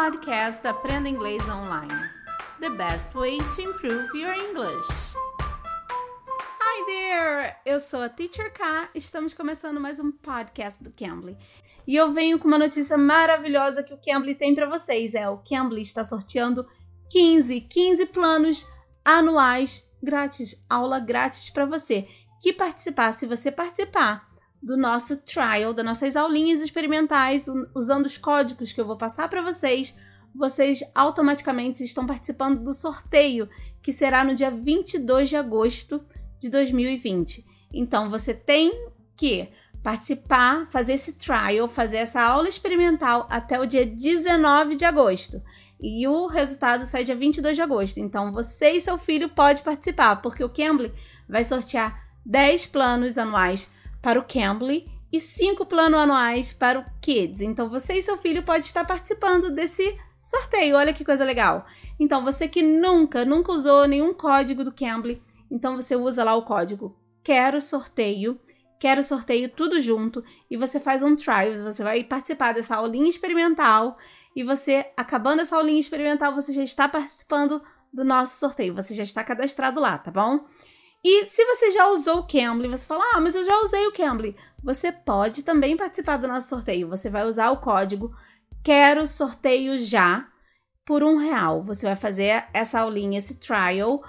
podcast Aprenda Inglês Online. The best way to improve your English. Hi there! Eu sou a Teacher K. Estamos começando mais um podcast do Cambly. E eu venho com uma notícia maravilhosa que o Cambly tem para vocês. É, o Cambly está sorteando 15, 15 planos anuais grátis, aula grátis para você. Que participar, se você participar do nosso trial, das nossas aulinhas experimentais, usando os códigos que eu vou passar para vocês, vocês automaticamente estão participando do sorteio, que será no dia 22 de agosto de 2020. Então você tem que participar, fazer esse trial, fazer essa aula experimental até o dia 19 de agosto. E o resultado sai dia 22 de agosto. Então você e seu filho podem participar, porque o Cambly vai sortear 10 planos anuais para o Cambly e cinco planos anuais para o Kids. Então você e seu filho pode estar participando desse sorteio. Olha que coisa legal. Então você que nunca, nunca usou nenhum código do Cambly, então você usa lá o código quero sorteio, quero sorteio tudo junto e você faz um trial, você vai participar dessa aulinha experimental e você acabando essa aulinha experimental, você já está participando do nosso sorteio, você já está cadastrado lá, tá bom? E se você já usou o Cambly, você fala, ah, mas eu já usei o Cambly. Você pode também participar do nosso sorteio. Você vai usar o código Quero Sorteio Já por um real. Você vai fazer essa aulinha, esse trial,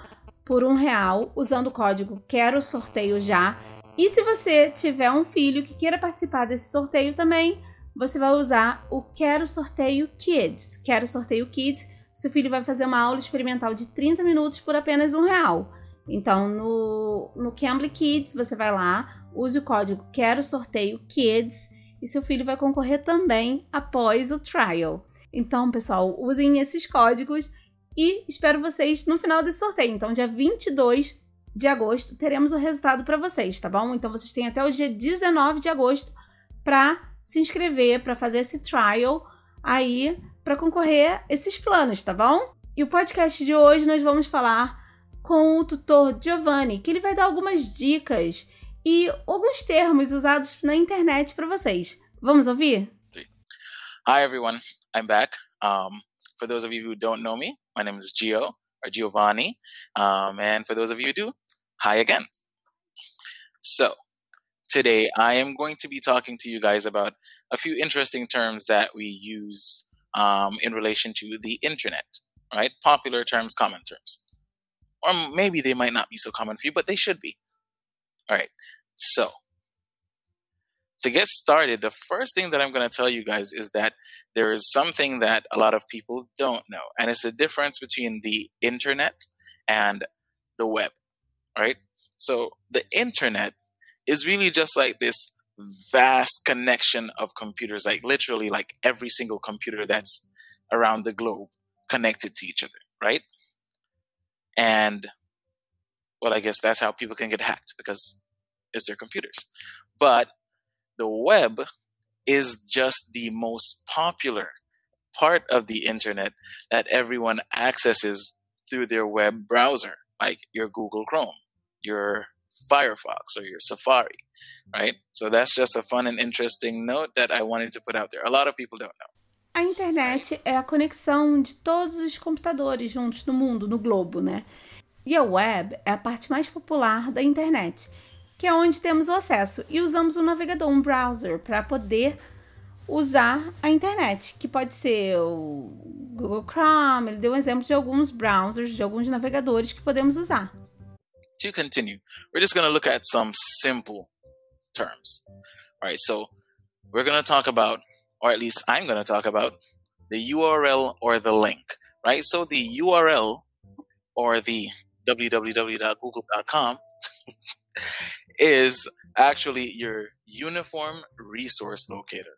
por um real, usando o código Quero Sorteio Já. E se você tiver um filho que queira participar desse sorteio também, você vai usar o Quero Sorteio Kids. Quero Sorteio Kids. Seu filho vai fazer uma aula experimental de 30 minutos por apenas um real. Então, no, no Cambly Kids, você vai lá, use o código Quero Sorteio Kids e seu filho vai concorrer também após o trial. Então, pessoal, usem esses códigos e espero vocês no final desse sorteio. Então, dia 22 de agosto, teremos o resultado para vocês, tá bom? Então, vocês têm até o dia 19 de agosto para se inscrever, para fazer esse trial aí, para concorrer a esses planos, tá bom? E o podcast de hoje nós vamos falar com o tutor Giovanni, que ele vai dar algumas dicas e alguns termos usados na internet para vocês. Vamos ouvir? Hi everyone, I'm back. Um, for those of you who don't know me, my name is Gio or Giovanni, um, and for those of you who do, hi again. So today I am going to be talking to you guys about a few interesting terms that we use um, in relation to the internet, right? Popular terms, common terms. Or maybe they might not be so common for you, but they should be. All right. So, to get started, the first thing that I'm going to tell you guys is that there is something that a lot of people don't know, and it's the difference between the internet and the web. Right? So, the internet is really just like this vast connection of computers, like literally like every single computer that's around the globe connected to each other, right? And well, I guess that's how people can get hacked because it's their computers. But the web is just the most popular part of the internet that everyone accesses through their web browser, like your Google Chrome, your Firefox, or your Safari, right? So that's just a fun and interesting note that I wanted to put out there. A lot of people don't know. A internet é a conexão de todos os computadores juntos no mundo, no globo, né? E a web é a parte mais popular da internet, que é onde temos o acesso e usamos um navegador, um browser, para poder usar a internet, que pode ser o Google Chrome. Ele deu um exemplo de alguns browsers, de alguns navegadores que podemos usar. To continue, we're just going to look at some simple terms. All right, so we're going to talk about or at least I'm going to talk about the URL or the link, right? So the URL or the www.google.com is actually your uniform resource locator.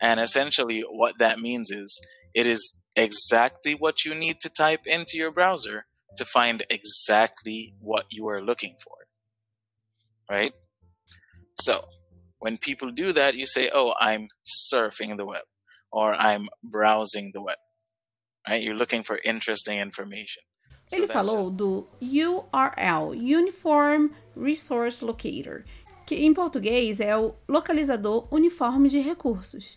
And essentially, what that means is it is exactly what you need to type into your browser to find exactly what you are looking for. Right? So, when people do that, you say, oh, I'm surfing the web or I'm browsing the web. Right? You're looking for interesting information. So Ele falou just... do URL, Uniform Resource Locator, que em português é o localizador uniforme de recursos.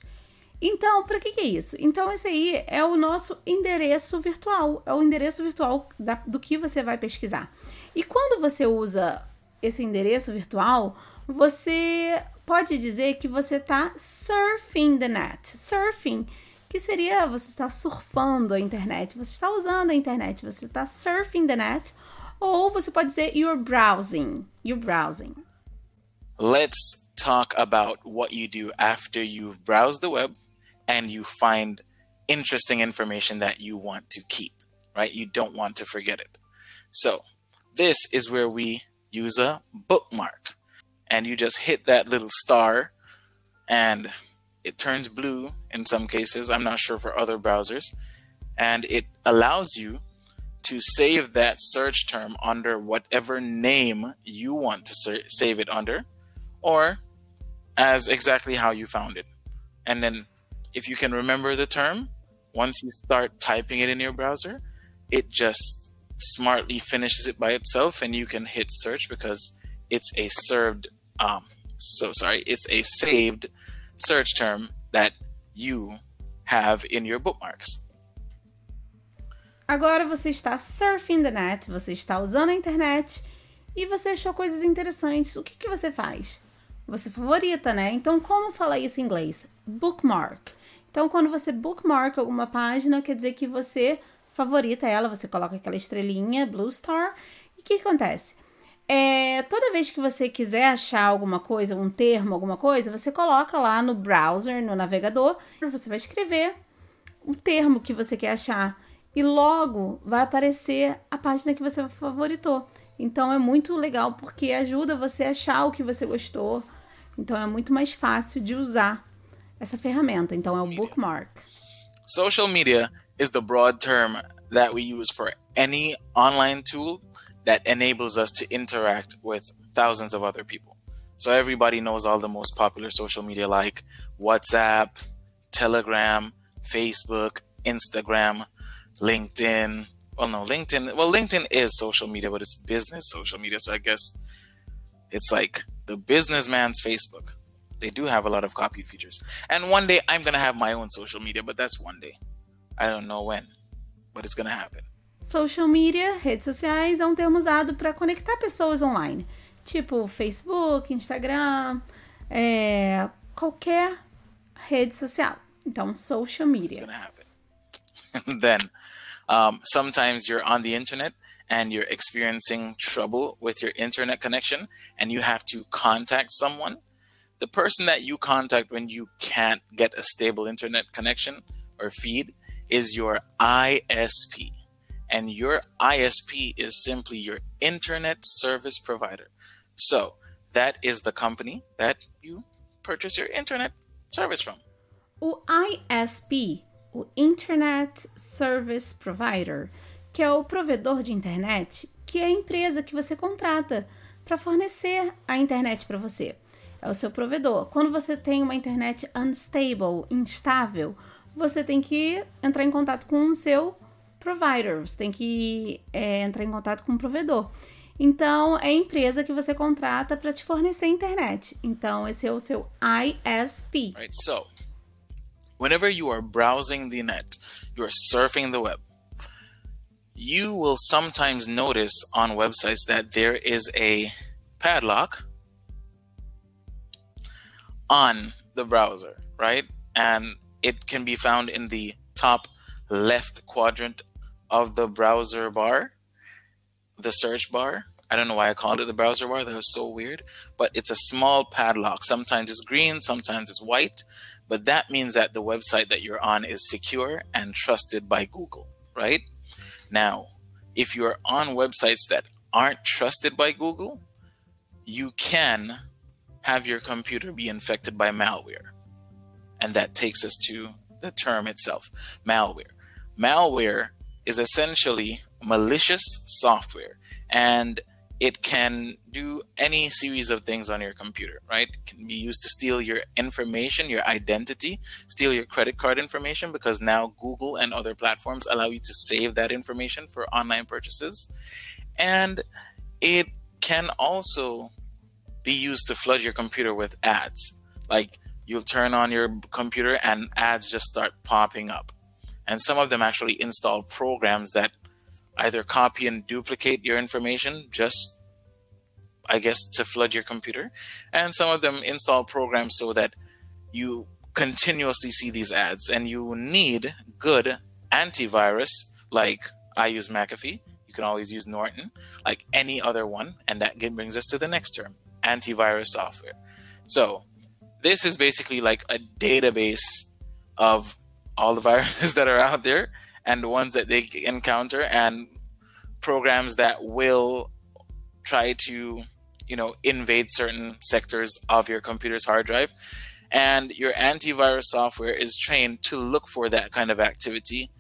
Então, para que, que, é isso? Então, esse aí é o nosso endereço virtual, é o endereço virtual da, do que você vai pesquisar. E quando você usa esse endereço virtual, você pode dizer que você está surfing the net. Surfing, que seria você está surfando a internet, você está usando a internet, você está surfing the net, ou você pode dizer you're browsing. You're browsing. Let's talk about what you do after you've browsed the web and you find interesting information that you want to keep, right? You don't want to forget it. So, this is where we use a bookmark. And you just hit that little star and it turns blue in some cases. I'm not sure for other browsers. And it allows you to save that search term under whatever name you want to ser- save it under or as exactly how you found it. And then if you can remember the term, once you start typing it in your browser, it just smartly finishes it by itself and you can hit search because it's a served um so sorry, it's a saved search term that you have in your bookmarks. Agora você está surfing the net, você está usando a internet e você achou coisas interessantes. O que, que você faz? Você favorita, né? Então, como falar isso em inglês? Bookmark. Então, quando você bookmark alguma página, quer dizer que você favorita ela, você coloca aquela estrelinha, Blue Star. E o que, que acontece? É, toda vez que você quiser achar alguma coisa, um termo, alguma coisa, você coloca lá no browser, no navegador, você vai escrever o termo que você quer achar e logo vai aparecer a página que você favoritou. Então é muito legal porque ajuda você a achar o que você gostou. Então é muito mais fácil de usar essa ferramenta. Então é o bookmark. Social media is the broad term that we use for any online tool that enables us to interact with thousands of other people. So everybody knows all the most popular social media like WhatsApp, Telegram, Facebook, Instagram, LinkedIn. Well, no, LinkedIn. Well, LinkedIn is social media, but it's business social media. So I guess it's like the businessman's Facebook. They do have a lot of copied features. And one day I'm going to have my own social media, but that's one day. I don't know when, but it's going to happen. Social media, redes sociais, é um termo usado para conectar pessoas online. Tipo Facebook, Instagram, é, qualquer rede social. Então, social media. Then Um, sometimes you're on the internet and you're experiencing trouble with your internet connection and you have to contact someone. The person that you contact when you can't get a stable internet connection or feed is your ISP. And your ISP is simply your internet service provider. So that is the company that you purchase your internet service from. O ISP o Internet Service Provider, que é o provedor de internet, que é a empresa que você contrata para fornecer a internet para você. É o seu provedor. Quando você tem uma internet unstable, instável, você tem que entrar em contato com o seu provider, você tem que é, entrar em contato com o provedor. Então, é a empresa que você contrata para te fornecer internet. Então, esse é o seu ISP. Right, so whenever you are browsing the net, you are surfing the web, you will sometimes notice on websites that there is a padlock on the browser, right? And it can be found in the top left quadrant of the browser bar, the search bar. I don't know why I called it the browser bar. That was so weird. But it's a small padlock. Sometimes it's green, sometimes it's white but that means that the website that you're on is secure and trusted by Google, right? Now, if you're on websites that aren't trusted by Google, you can have your computer be infected by malware. And that takes us to the term itself malware. Malware is essentially malicious software. And it can do any series of things on your computer, right? It can be used to steal your information, your identity, steal your credit card information because now Google and other platforms allow you to save that information for online purchases. And it can also be used to flood your computer with ads. Like you'll turn on your computer and ads just start popping up. And some of them actually install programs that either copy and duplicate your information just I guess to flood your computer. And some of them install programs so that you continuously see these ads and you need good antivirus like I use McAfee. You can always use Norton, like any other one. And that brings us to the next term antivirus software. So, this is basically like a database of all the viruses that are out there and the ones that they encounter and programs that will try to you know invade certain sectors of your computer's hard drive and your antivirus software is trained to look for that kind of activity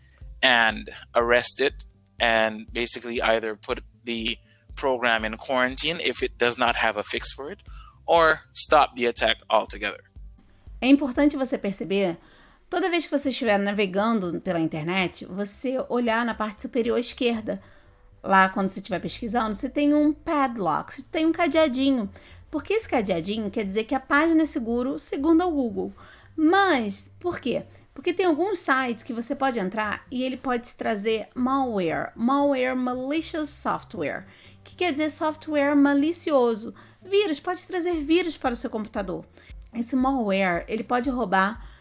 and arrest it and basically either put the program in quarantine if it does not have a fix for it or stop the attack altogether. É importante você perceber Toda vez que você estiver navegando pela internet, você olhar na parte superior esquerda. Lá, quando você estiver pesquisando, você tem um padlock, você tem um cadeadinho. Porque esse cadeadinho quer dizer que a página é seguro segundo o Google. Mas, por quê? Porque tem alguns sites que você pode entrar e ele pode te trazer malware, malware malicious software, que quer dizer software malicioso. Vírus, pode trazer vírus para o seu computador. Esse malware, ele pode roubar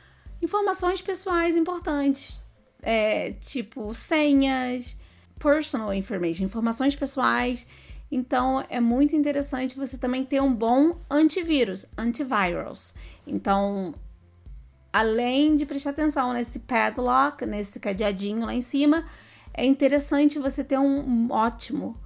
informações pessoais importantes, é, tipo senhas, personal information, informações pessoais. Então é muito interessante você também ter um bom antivírus, antivirals. Então, além de prestar atenção nesse padlock, nesse cadeadinho lá em cima, é interessante você ter um ótimo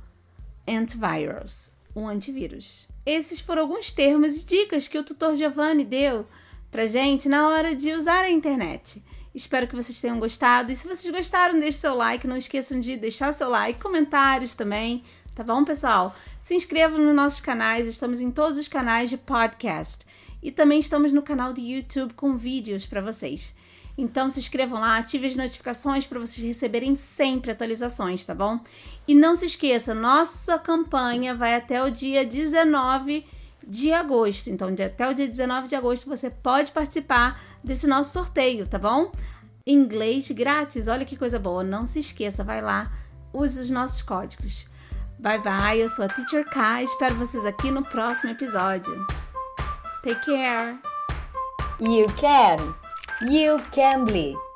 antivirus, um antivírus. Esses foram alguns termos e dicas que o tutor Giovanni deu pra gente na hora de usar a internet. Espero que vocês tenham gostado. E se vocês gostaram, deixe seu like. Não esqueçam de deixar seu like, comentários também. Tá bom, pessoal? Se inscrevam nos nossos canais. Estamos em todos os canais de podcast. E também estamos no canal do YouTube com vídeos para vocês. Então se inscrevam lá, ativem as notificações para vocês receberem sempre atualizações, tá bom? E não se esqueça, nossa campanha vai até o dia 19 de agosto. Então, até o dia 19 de agosto você pode participar desse nosso sorteio, tá bom? Inglês grátis, olha que coisa boa. Não se esqueça, vai lá, use os nossos códigos. Bye bye, eu sou a Teacher K, espero vocês aqui no próximo episódio. Take care. You can. You can be.